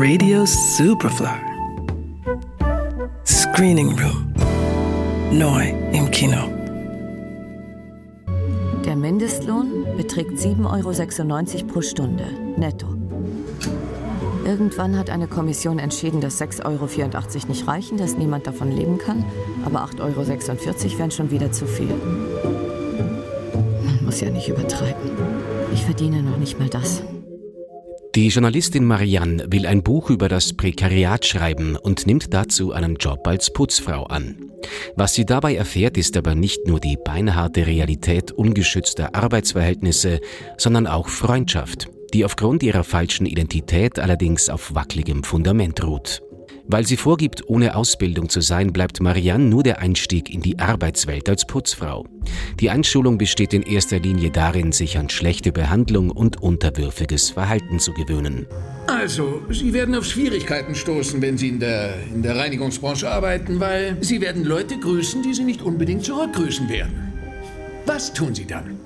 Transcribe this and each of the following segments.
Radio Superfly. Screening Room. Neu im Kino. Der Mindestlohn beträgt 7,96 Euro pro Stunde, netto. Irgendwann hat eine Kommission entschieden, dass 6,84 Euro nicht reichen, dass niemand davon leben kann, aber 8,46 Euro wären schon wieder zu viel. Man muss ja nicht übertreiben. Ich verdiene noch nicht mal das. Die Journalistin Marianne will ein Buch über das Prekariat schreiben und nimmt dazu einen Job als Putzfrau an. Was sie dabei erfährt, ist aber nicht nur die beinharte Realität ungeschützter Arbeitsverhältnisse, sondern auch Freundschaft, die aufgrund ihrer falschen Identität allerdings auf wackeligem Fundament ruht. Weil sie vorgibt, ohne Ausbildung zu sein, bleibt Marianne nur der Einstieg in die Arbeitswelt als Putzfrau. Die Einschulung besteht in erster Linie darin, sich an schlechte Behandlung und unterwürfiges Verhalten zu gewöhnen. Also, Sie werden auf Schwierigkeiten stoßen, wenn Sie in der, in der Reinigungsbranche arbeiten, weil Sie werden Leute grüßen, die Sie nicht unbedingt zurückgrüßen werden. Was tun Sie dann?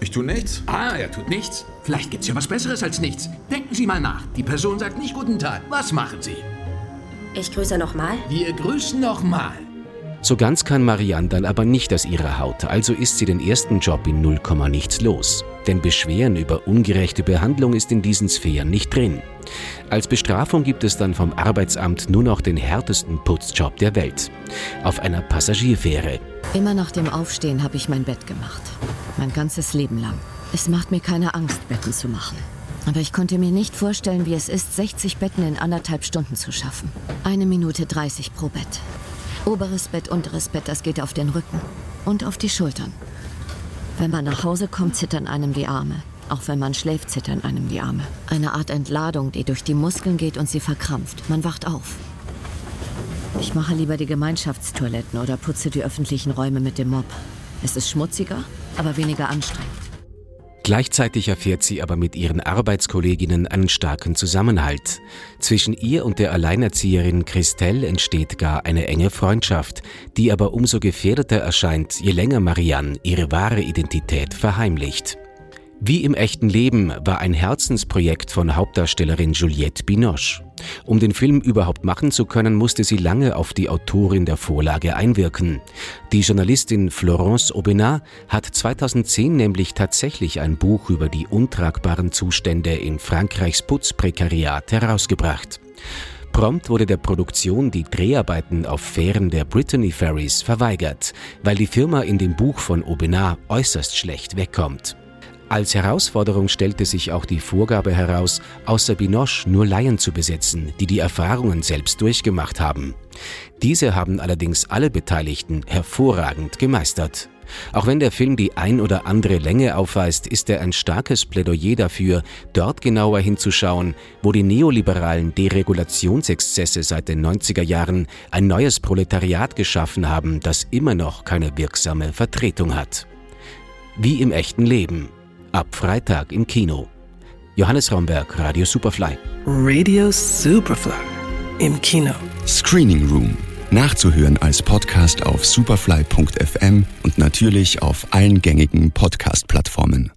Ich tue nichts. Ah, er tut nichts. Vielleicht gibt's ja was Besseres als nichts. Denken Sie mal nach. Die Person sagt nicht Guten Tag. Was machen Sie? Ich grüße nochmal. Wir grüßen nochmal. So ganz kann Marianne dann aber nicht aus ihrer Haut, also ist sie den ersten Job in 0, nichts los. Denn Beschweren über ungerechte Behandlung ist in diesen Sphären nicht drin. Als Bestrafung gibt es dann vom Arbeitsamt nur noch den härtesten Putzjob der Welt. Auf einer Passagierfähre. Immer nach dem Aufstehen habe ich mein Bett gemacht. Mein ganzes Leben lang. Es macht mir keine Angst, Betten zu machen. Aber ich konnte mir nicht vorstellen, wie es ist, 60 Betten in anderthalb Stunden zu schaffen. Eine Minute 30 pro Bett. Oberes Bett, unteres Bett, das geht auf den Rücken und auf die Schultern. Wenn man nach Hause kommt, zittern einem die Arme. Auch wenn man schläft, zittern einem die Arme. Eine Art Entladung, die durch die Muskeln geht und sie verkrampft. Man wacht auf. Ich mache lieber die Gemeinschaftstoiletten oder putze die öffentlichen Räume mit dem Mob. Es ist schmutziger, aber weniger anstrengend. Gleichzeitig erfährt sie aber mit ihren Arbeitskolleginnen einen starken Zusammenhalt. Zwischen ihr und der Alleinerzieherin Christelle entsteht gar eine enge Freundschaft, die aber umso gefährdeter erscheint, je länger Marianne ihre wahre Identität verheimlicht. Wie im echten Leben war ein Herzensprojekt von Hauptdarstellerin Juliette Binoche. Um den Film überhaupt machen zu können, musste sie lange auf die Autorin der Vorlage einwirken. Die Journalistin Florence Aubenas hat 2010 nämlich tatsächlich ein Buch über die untragbaren Zustände in Frankreichs Putzprekariat herausgebracht. Prompt wurde der Produktion die Dreharbeiten auf Fähren der Brittany Ferries verweigert, weil die Firma in dem Buch von Aubenas äußerst schlecht wegkommt. Als Herausforderung stellte sich auch die Vorgabe heraus, außer Binoche nur Laien zu besetzen, die die Erfahrungen selbst durchgemacht haben. Diese haben allerdings alle Beteiligten hervorragend gemeistert. Auch wenn der Film die ein oder andere Länge aufweist, ist er ein starkes Plädoyer dafür, dort genauer hinzuschauen, wo die neoliberalen Deregulationsexzesse seit den 90er Jahren ein neues Proletariat geschaffen haben, das immer noch keine wirksame Vertretung hat. Wie im echten Leben. Ab Freitag im Kino. Johannes Raumberg, Radio Superfly. Radio Superfly im Kino. Screening Room. Nachzuhören als Podcast auf superfly.fm und natürlich auf allen gängigen Podcast-Plattformen.